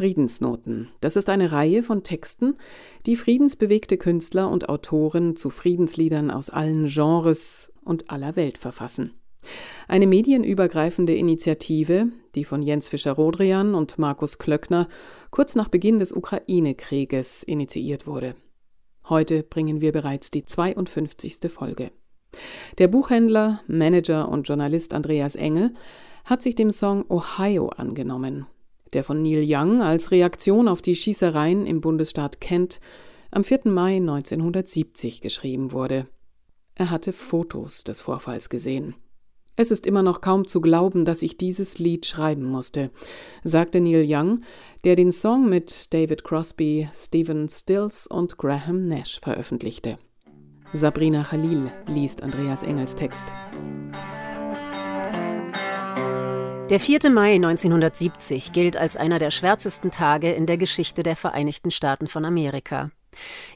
Friedensnoten. Das ist eine Reihe von Texten, die friedensbewegte Künstler und Autoren zu Friedensliedern aus allen Genres und aller Welt verfassen. Eine medienübergreifende Initiative, die von Jens Fischer-Rodrian und Markus Klöckner kurz nach Beginn des Ukraine-Krieges initiiert wurde. Heute bringen wir bereits die 52. Folge. Der Buchhändler, Manager und Journalist Andreas Engel hat sich dem Song Ohio angenommen, der von Neil Young als Reaktion auf die Schießereien im Bundesstaat Kent am 4. Mai 1970 geschrieben wurde. Er hatte Fotos des Vorfalls gesehen. Es ist immer noch kaum zu glauben, dass ich dieses Lied schreiben musste, sagte Neil Young, der den Song mit David Crosby, Stephen Stills und Graham Nash veröffentlichte. Sabrina Khalil liest Andreas Engels Text. Der 4. Mai 1970 gilt als einer der schwärzesten Tage in der Geschichte der Vereinigten Staaten von Amerika.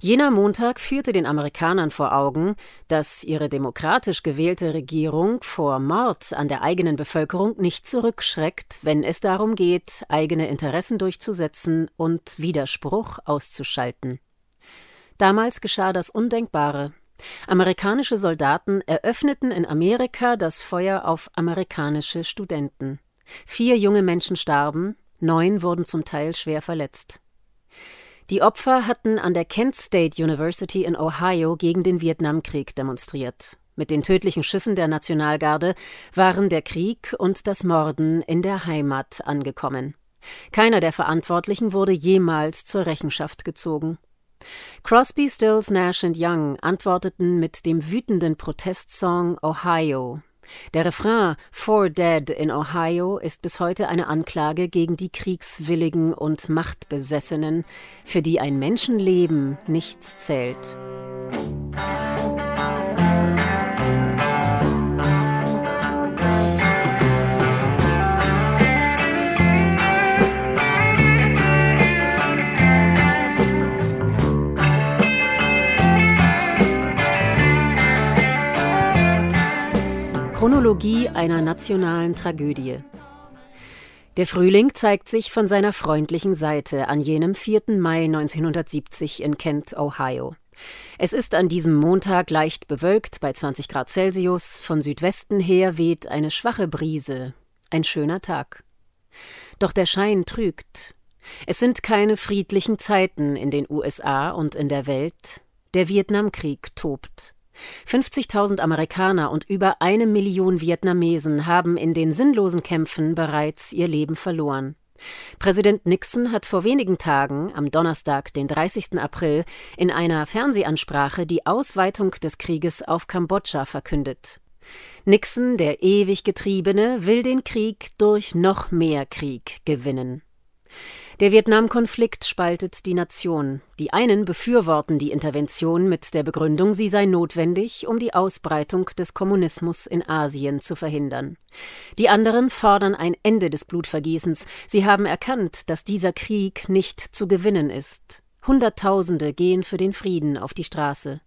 Jener Montag führte den Amerikanern vor Augen, dass ihre demokratisch gewählte Regierung vor Mord an der eigenen Bevölkerung nicht zurückschreckt, wenn es darum geht, eigene Interessen durchzusetzen und Widerspruch auszuschalten. Damals geschah das Undenkbare. Amerikanische Soldaten eröffneten in Amerika das Feuer auf amerikanische Studenten. Vier junge Menschen starben, neun wurden zum Teil schwer verletzt. Die Opfer hatten an der Kent State University in Ohio gegen den Vietnamkrieg demonstriert. Mit den tödlichen Schüssen der Nationalgarde waren der Krieg und das Morden in der Heimat angekommen. Keiner der Verantwortlichen wurde jemals zur Rechenschaft gezogen. Crosby, Stills, Nash und Young antworteten mit dem wütenden Protestsong Ohio. Der Refrain Four Dead in Ohio ist bis heute eine Anklage gegen die Kriegswilligen und Machtbesessenen, für die ein Menschenleben nichts zählt. Chronologie einer nationalen Tragödie. Der Frühling zeigt sich von seiner freundlichen Seite an jenem 4. Mai 1970 in Kent, Ohio. Es ist an diesem Montag leicht bewölkt bei 20 Grad Celsius, von Südwesten her weht eine schwache Brise. Ein schöner Tag. Doch der Schein trügt. Es sind keine friedlichen Zeiten in den USA und in der Welt. Der Vietnamkrieg tobt. 50.000 Amerikaner und über eine Million Vietnamesen haben in den sinnlosen Kämpfen bereits ihr Leben verloren. Präsident Nixon hat vor wenigen Tagen, am Donnerstag, den 30. April, in einer Fernsehansprache die Ausweitung des Krieges auf Kambodscha verkündet. Nixon, der ewig Getriebene, will den Krieg durch noch mehr Krieg gewinnen. Der Vietnamkonflikt spaltet die Nation. Die einen befürworten die Intervention mit der Begründung, sie sei notwendig, um die Ausbreitung des Kommunismus in Asien zu verhindern. Die anderen fordern ein Ende des Blutvergießens. Sie haben erkannt, dass dieser Krieg nicht zu gewinnen ist. Hunderttausende gehen für den Frieden auf die Straße.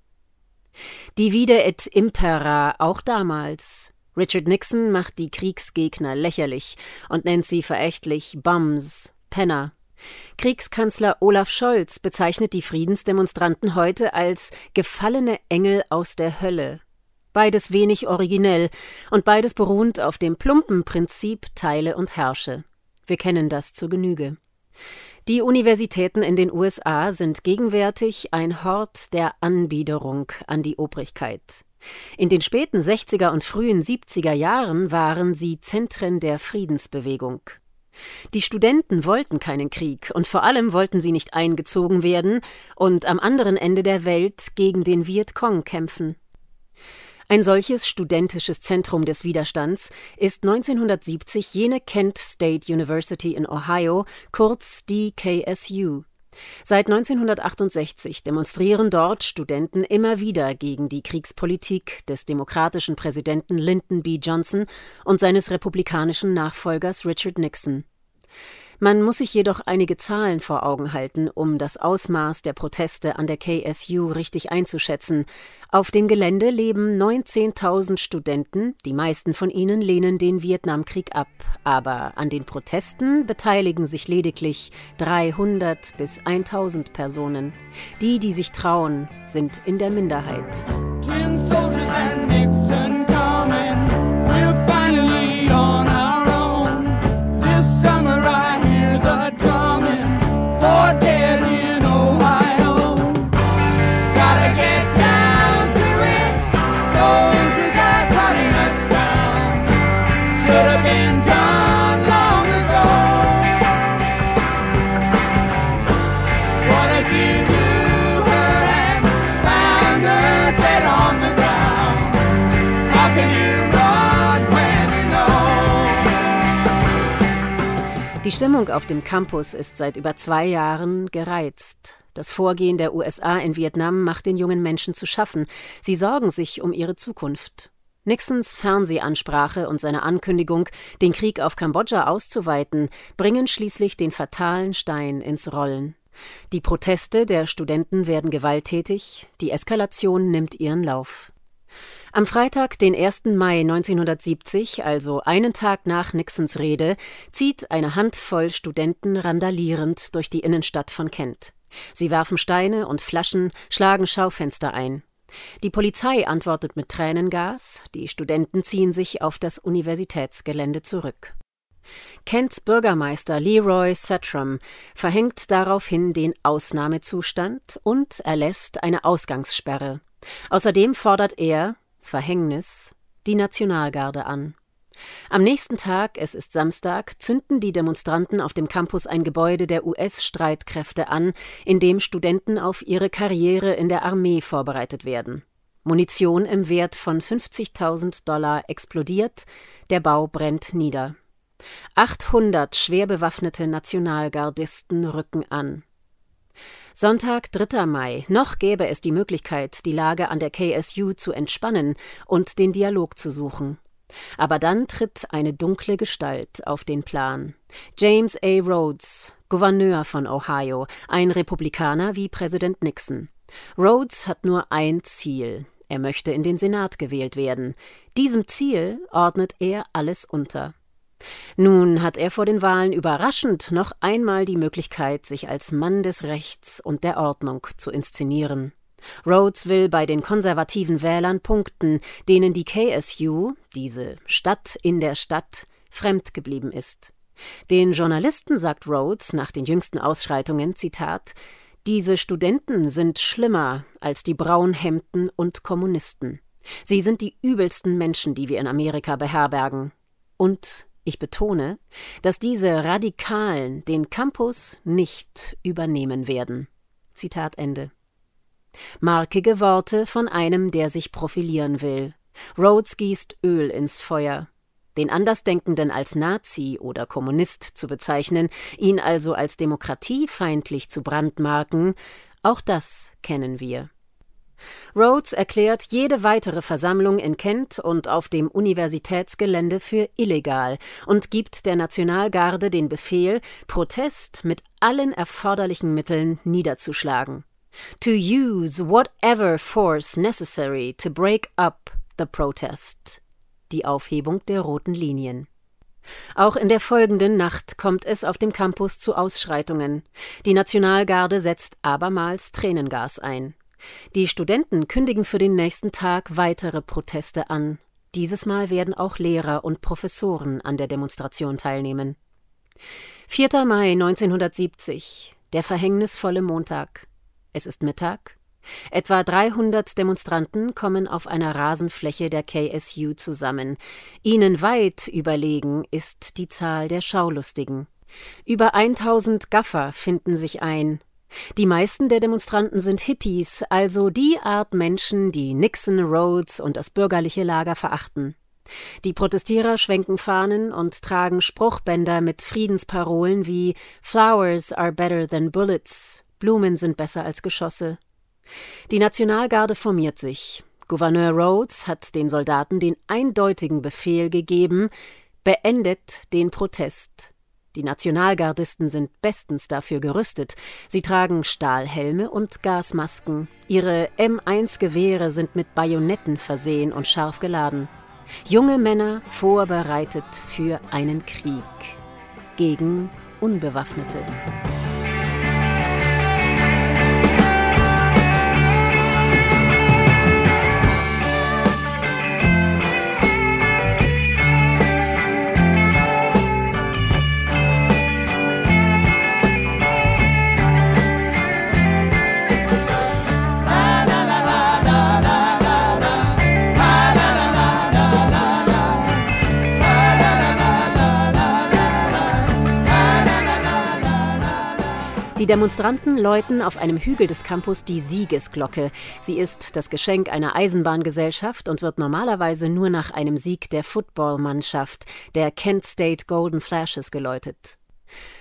Divide et impera auch damals. Richard Nixon macht die Kriegsgegner lächerlich und nennt sie verächtlich Bums, Penner. Kriegskanzler Olaf Scholz bezeichnet die Friedensdemonstranten heute als gefallene Engel aus der Hölle. Beides wenig originell und beides beruht auf dem plumpen Prinzip Teile und Herrsche. Wir kennen das zur Genüge. Die Universitäten in den USA sind gegenwärtig ein Hort der Anbiederung an die Obrigkeit. In den späten 60er und frühen 70er Jahren waren sie Zentren der Friedensbewegung. Die Studenten wollten keinen Krieg und vor allem wollten sie nicht eingezogen werden und am anderen Ende der Welt gegen den Vietcong kämpfen. Ein solches studentisches Zentrum des Widerstands ist 1970 jene Kent State University in Ohio, kurz die KSU. Seit 1968 demonstrieren dort Studenten immer wieder gegen die Kriegspolitik des demokratischen Präsidenten Lyndon B. Johnson und seines republikanischen Nachfolgers Richard Nixon. Man muss sich jedoch einige Zahlen vor Augen halten, um das Ausmaß der Proteste an der KSU richtig einzuschätzen. Auf dem Gelände leben 19.000 Studenten, die meisten von ihnen lehnen den Vietnamkrieg ab, aber an den Protesten beteiligen sich lediglich 300 bis 1000 Personen. Die, die sich trauen, sind in der Minderheit. Die Stimmung auf dem Campus ist seit über zwei Jahren gereizt. Das Vorgehen der USA in Vietnam macht den jungen Menschen zu schaffen. Sie sorgen sich um ihre Zukunft. Nixons Fernsehansprache und seine Ankündigung, den Krieg auf Kambodscha auszuweiten, bringen schließlich den fatalen Stein ins Rollen. Die Proteste der Studenten werden gewalttätig, die Eskalation nimmt ihren Lauf. Am Freitag, den 1. Mai 1970, also einen Tag nach Nixons Rede, zieht eine Handvoll Studenten randalierend durch die Innenstadt von Kent. Sie werfen Steine und Flaschen, schlagen Schaufenster ein. Die Polizei antwortet mit Tränengas, die Studenten ziehen sich auf das Universitätsgelände zurück. Kents Bürgermeister Leroy Satram verhängt daraufhin den Ausnahmezustand und erlässt eine Ausgangssperre. Außerdem fordert er, Verhängnis, die Nationalgarde an. Am nächsten Tag, es ist Samstag, zünden die Demonstranten auf dem Campus ein Gebäude der US-Streitkräfte an, in dem Studenten auf ihre Karriere in der Armee vorbereitet werden. Munition im Wert von 50.000 Dollar explodiert, der Bau brennt nieder. 800 schwer bewaffnete Nationalgardisten rücken an. Sonntag, 3. Mai. Noch gäbe es die Möglichkeit, die Lage an der KSU zu entspannen und den Dialog zu suchen. Aber dann tritt eine dunkle Gestalt auf den Plan. James A. Rhodes, Gouverneur von Ohio, ein Republikaner wie Präsident Nixon. Rhodes hat nur ein Ziel. Er möchte in den Senat gewählt werden. Diesem Ziel ordnet er alles unter. Nun hat er vor den Wahlen überraschend noch einmal die Möglichkeit, sich als Mann des Rechts und der Ordnung zu inszenieren. Rhodes will bei den konservativen Wählern punkten, denen die KSU, diese Stadt in der Stadt, fremd geblieben ist. Den Journalisten sagt Rhodes nach den jüngsten Ausschreitungen, Zitat, diese Studenten sind schlimmer als die Braunhemden und Kommunisten. Sie sind die übelsten Menschen, die wir in Amerika beherbergen. Und ich betone, dass diese Radikalen den Campus nicht übernehmen werden. Zitat Ende. Markige Worte von einem, der sich profilieren will. Rhodes gießt Öl ins Feuer. Den Andersdenkenden als Nazi oder Kommunist zu bezeichnen, ihn also als demokratiefeindlich zu brandmarken, auch das kennen wir. Rhodes erklärt jede weitere Versammlung in Kent und auf dem Universitätsgelände für illegal und gibt der Nationalgarde den Befehl, Protest mit allen erforderlichen Mitteln niederzuschlagen. To use whatever force necessary to break up the protest. Die Aufhebung der roten Linien. Auch in der folgenden Nacht kommt es auf dem Campus zu Ausschreitungen. Die Nationalgarde setzt abermals Tränengas ein. Die Studenten kündigen für den nächsten Tag weitere Proteste an. Dieses Mal werden auch Lehrer und Professoren an der Demonstration teilnehmen. 4. Mai 1970, der verhängnisvolle Montag. Es ist Mittag. Etwa 300 Demonstranten kommen auf einer Rasenfläche der KSU zusammen. Ihnen weit überlegen ist die Zahl der Schaulustigen. Über 1000 Gaffer finden sich ein, die meisten der Demonstranten sind Hippies, also die Art Menschen, die Nixon, Rhodes und das bürgerliche Lager verachten. Die Protestierer schwenken Fahnen und tragen Spruchbänder mit Friedensparolen wie Flowers are better than bullets, Blumen sind besser als Geschosse. Die Nationalgarde formiert sich. Gouverneur Rhodes hat den Soldaten den eindeutigen Befehl gegeben, beendet den Protest. Die Nationalgardisten sind bestens dafür gerüstet. Sie tragen Stahlhelme und Gasmasken. Ihre M1-Gewehre sind mit Bajonetten versehen und scharf geladen. Junge Männer vorbereitet für einen Krieg gegen Unbewaffnete. Die Demonstranten läuten auf einem Hügel des Campus die Siegesglocke. Sie ist das Geschenk einer Eisenbahngesellschaft und wird normalerweise nur nach einem Sieg der Footballmannschaft, der Kent State Golden Flashes, geläutet.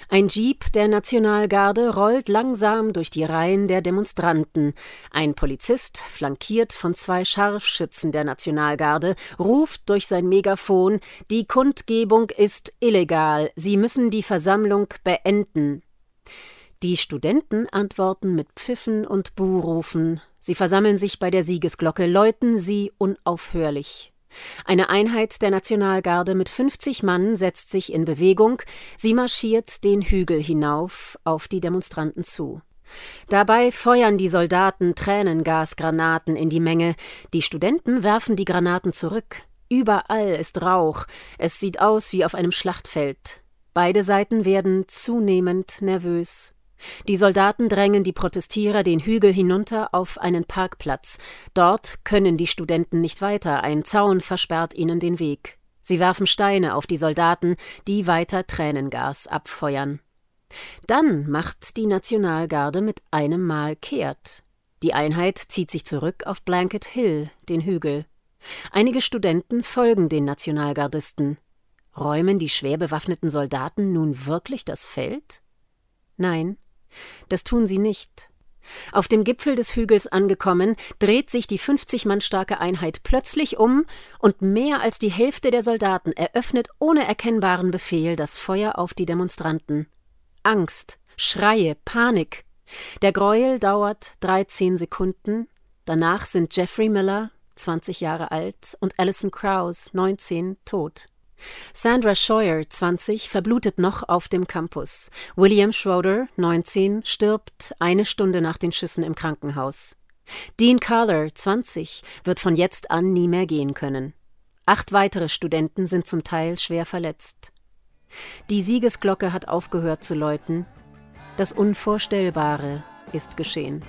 Ein Jeep der Nationalgarde rollt langsam durch die Reihen der Demonstranten. Ein Polizist, flankiert von zwei Scharfschützen der Nationalgarde, ruft durch sein Megafon Die Kundgebung ist illegal. Sie müssen die Versammlung beenden. Die Studenten antworten mit Pfiffen und Buhrufen. Sie versammeln sich bei der Siegesglocke, läuten sie unaufhörlich. Eine Einheit der Nationalgarde mit 50 Mann setzt sich in Bewegung. Sie marschiert den Hügel hinauf auf die Demonstranten zu. Dabei feuern die Soldaten Tränengasgranaten in die Menge. Die Studenten werfen die Granaten zurück. Überall ist Rauch. Es sieht aus wie auf einem Schlachtfeld. Beide Seiten werden zunehmend nervös. Die Soldaten drängen die Protestierer den Hügel hinunter auf einen Parkplatz. Dort können die Studenten nicht weiter, ein Zaun versperrt ihnen den Weg. Sie werfen Steine auf die Soldaten, die weiter Tränengas abfeuern. Dann macht die Nationalgarde mit einem Mal kehrt. Die Einheit zieht sich zurück auf Blanket Hill, den Hügel. Einige Studenten folgen den Nationalgardisten. Räumen die schwer bewaffneten Soldaten nun wirklich das Feld? Nein, das tun sie nicht. Auf dem Gipfel des Hügels angekommen, dreht sich die 50 Mann starke Einheit plötzlich um und mehr als die Hälfte der Soldaten eröffnet ohne erkennbaren Befehl das Feuer auf die Demonstranten. Angst, Schreie, Panik. Der Gräuel dauert 13 Sekunden. Danach sind Jeffrey Miller, 20 Jahre alt, und Alison Krause, 19, tot. Sandra Scheuer, 20, verblutet noch auf dem Campus. William Schroeder, 19, stirbt eine Stunde nach den Schüssen im Krankenhaus. Dean Carler, 20, wird von jetzt an nie mehr gehen können. Acht weitere Studenten sind zum Teil schwer verletzt. Die Siegesglocke hat aufgehört zu läuten. Das Unvorstellbare ist geschehen.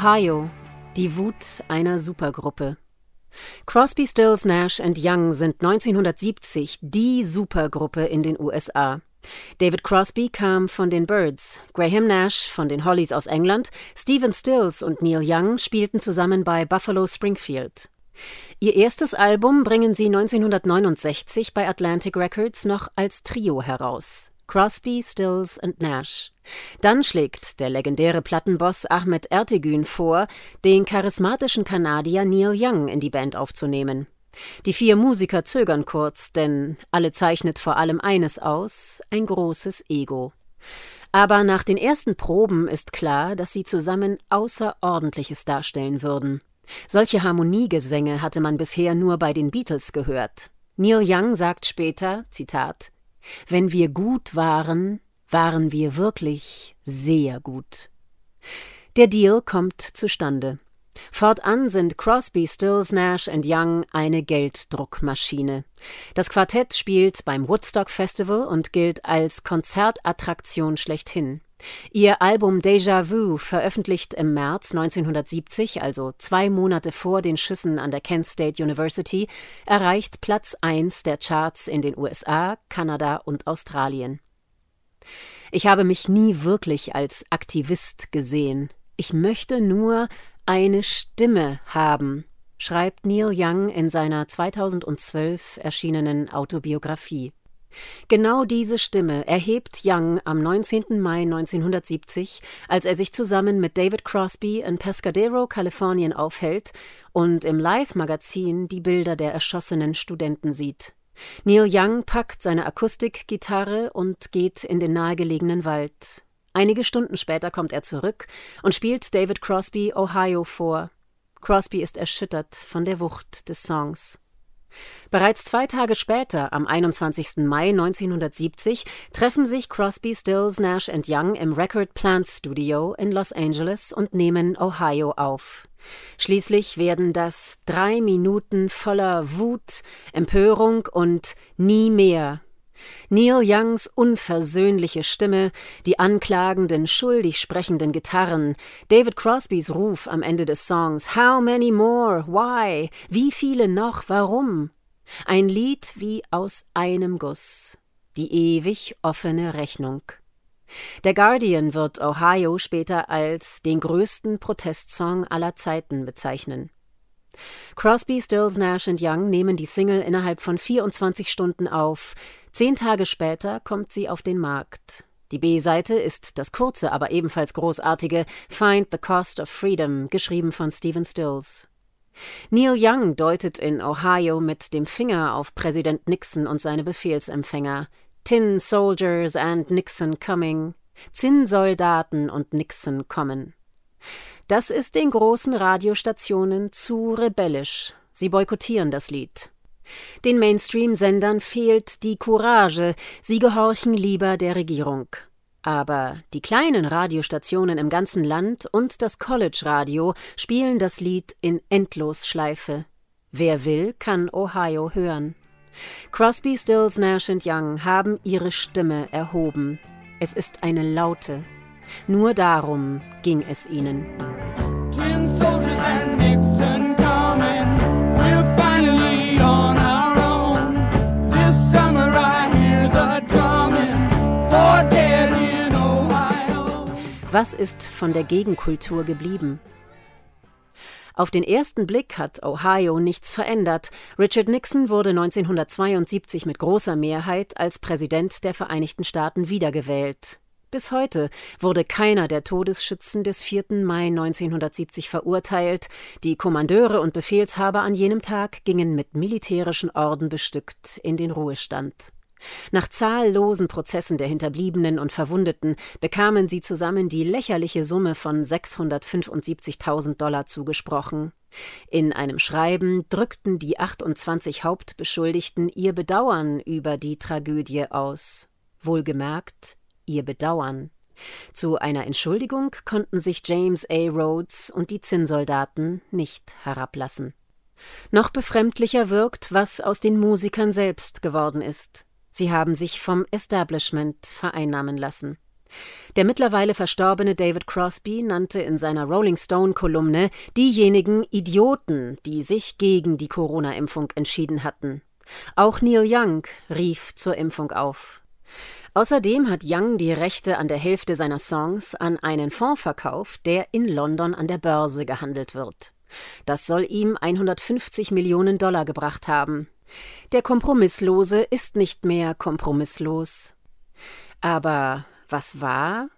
Ohio, die Wut einer Supergruppe. Crosby, Stills, Nash Young sind 1970 die Supergruppe in den USA. David Crosby kam von den Birds, Graham Nash von den Hollies aus England, Stephen Stills und Neil Young spielten zusammen bei Buffalo Springfield. Ihr erstes Album bringen sie 1969 bei Atlantic Records noch als Trio heraus. Crosby, Stills und Nash. Dann schlägt der legendäre Plattenboss Ahmed Ertegün vor, den charismatischen Kanadier Neil Young in die Band aufzunehmen. Die vier Musiker zögern kurz, denn alle zeichnet vor allem eines aus, ein großes Ego. Aber nach den ersten Proben ist klar, dass sie zusammen Außerordentliches darstellen würden. Solche Harmoniegesänge hatte man bisher nur bei den Beatles gehört. Neil Young sagt später, Zitat, Wenn wir gut waren, waren wir wirklich sehr gut. Der Deal kommt zustande. Fortan sind Crosby, Stills, Nash Young eine Gelddruckmaschine. Das Quartett spielt beim Woodstock Festival und gilt als Konzertattraktion schlechthin. Ihr Album Déjà Vu, veröffentlicht im März 1970, also zwei Monate vor den Schüssen an der Kent State University, erreicht Platz 1 der Charts in den USA, Kanada und Australien. Ich habe mich nie wirklich als Aktivist gesehen. Ich möchte nur eine Stimme haben, schreibt Neil Young in seiner 2012 erschienenen Autobiografie. Genau diese Stimme erhebt Young am 19. Mai 1970, als er sich zusammen mit David Crosby in Pescadero, Kalifornien aufhält und im Live-Magazin die Bilder der erschossenen Studenten sieht. Neil Young packt seine Akustikgitarre und geht in den nahegelegenen Wald. Einige Stunden später kommt er zurück und spielt David Crosby Ohio vor. Crosby ist erschüttert von der Wucht des Songs. Bereits zwei Tage später, am 21. Mai 1970, treffen sich Crosby, Stills, Nash Young im Record Plant Studio in Los Angeles und nehmen Ohio auf. Schließlich werden das drei Minuten voller Wut, Empörung und nie mehr Neil Youngs unversöhnliche Stimme, die anklagenden, schuldig sprechenden Gitarren, David Crosbys Ruf am Ende des Songs How many more? Why? Wie viele noch? Warum? Ein Lied wie aus einem Guss. Die ewig offene Rechnung. Der Guardian wird Ohio später als den größten Protestsong aller Zeiten bezeichnen. Crosby, Stills, Nash Young nehmen die Single innerhalb von 24 Stunden auf. Zehn Tage später kommt sie auf den Markt. Die B-Seite ist das kurze, aber ebenfalls großartige Find the Cost of Freedom, geschrieben von Stephen Stills. Neil Young deutet in Ohio mit dem Finger auf Präsident Nixon und seine Befehlsempfänger. Tin Soldiers and Nixon coming. Zinnsoldaten und Nixon kommen. Das ist den großen Radiostationen zu rebellisch. Sie boykottieren das Lied. Den Mainstream-Sendern fehlt die Courage, sie gehorchen lieber der Regierung. Aber die kleinen Radiostationen im ganzen Land und das College-Radio spielen das Lied in Endlosschleife. Wer will, kann Ohio hören. Crosby, Stills, Nash Young haben ihre Stimme erhoben. Es ist eine laute, nur darum ging es ihnen. Was ist von der Gegenkultur geblieben? Auf den ersten Blick hat Ohio nichts verändert. Richard Nixon wurde 1972 mit großer Mehrheit als Präsident der Vereinigten Staaten wiedergewählt. Bis heute wurde keiner der Todesschützen des 4. Mai 1970 verurteilt. Die Kommandeure und Befehlshaber an jenem Tag gingen mit militärischen Orden bestückt in den Ruhestand. Nach zahllosen Prozessen der Hinterbliebenen und Verwundeten bekamen sie zusammen die lächerliche Summe von 675.000 Dollar zugesprochen. In einem Schreiben drückten die 28 Hauptbeschuldigten ihr Bedauern über die Tragödie aus. Wohlgemerkt, ihr Bedauern. Zu einer Entschuldigung konnten sich James A. Rhodes und die Zinnsoldaten nicht herablassen. Noch befremdlicher wirkt, was aus den Musikern selbst geworden ist. Sie haben sich vom Establishment vereinnahmen lassen. Der mittlerweile verstorbene David Crosby nannte in seiner Rolling Stone-Kolumne diejenigen Idioten, die sich gegen die Corona-Impfung entschieden hatten. Auch Neil Young rief zur Impfung auf. Außerdem hat Young die Rechte an der Hälfte seiner Songs an einen Fonds verkauft, der in London an der Börse gehandelt wird. Das soll ihm 150 Millionen Dollar gebracht haben. Der Kompromisslose ist nicht mehr kompromisslos. Aber was war?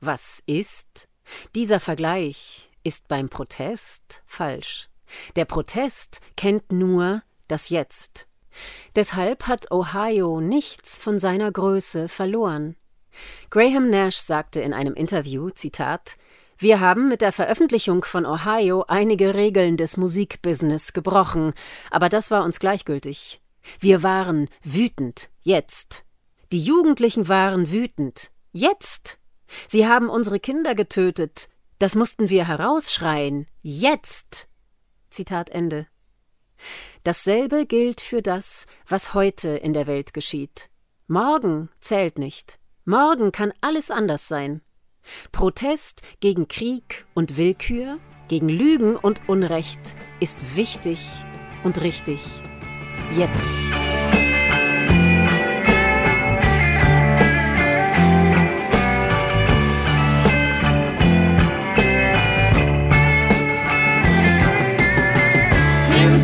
Was ist? Dieser Vergleich ist beim Protest falsch. Der Protest kennt nur das Jetzt. Deshalb hat Ohio nichts von seiner Größe verloren. Graham Nash sagte in einem Interview, Zitat, wir haben mit der Veröffentlichung von Ohio einige Regeln des Musikbusiness gebrochen, aber das war uns gleichgültig. Wir waren wütend, jetzt. Die Jugendlichen waren wütend, jetzt. Sie haben unsere Kinder getötet, das mussten wir herausschreien, jetzt. Zitat Ende. Dasselbe gilt für das, was heute in der Welt geschieht. Morgen zählt nicht. Morgen kann alles anders sein. Protest gegen Krieg und Willkür, gegen Lügen und Unrecht ist wichtig und richtig. Jetzt.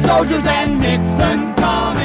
Soldiers and Nixon's coming.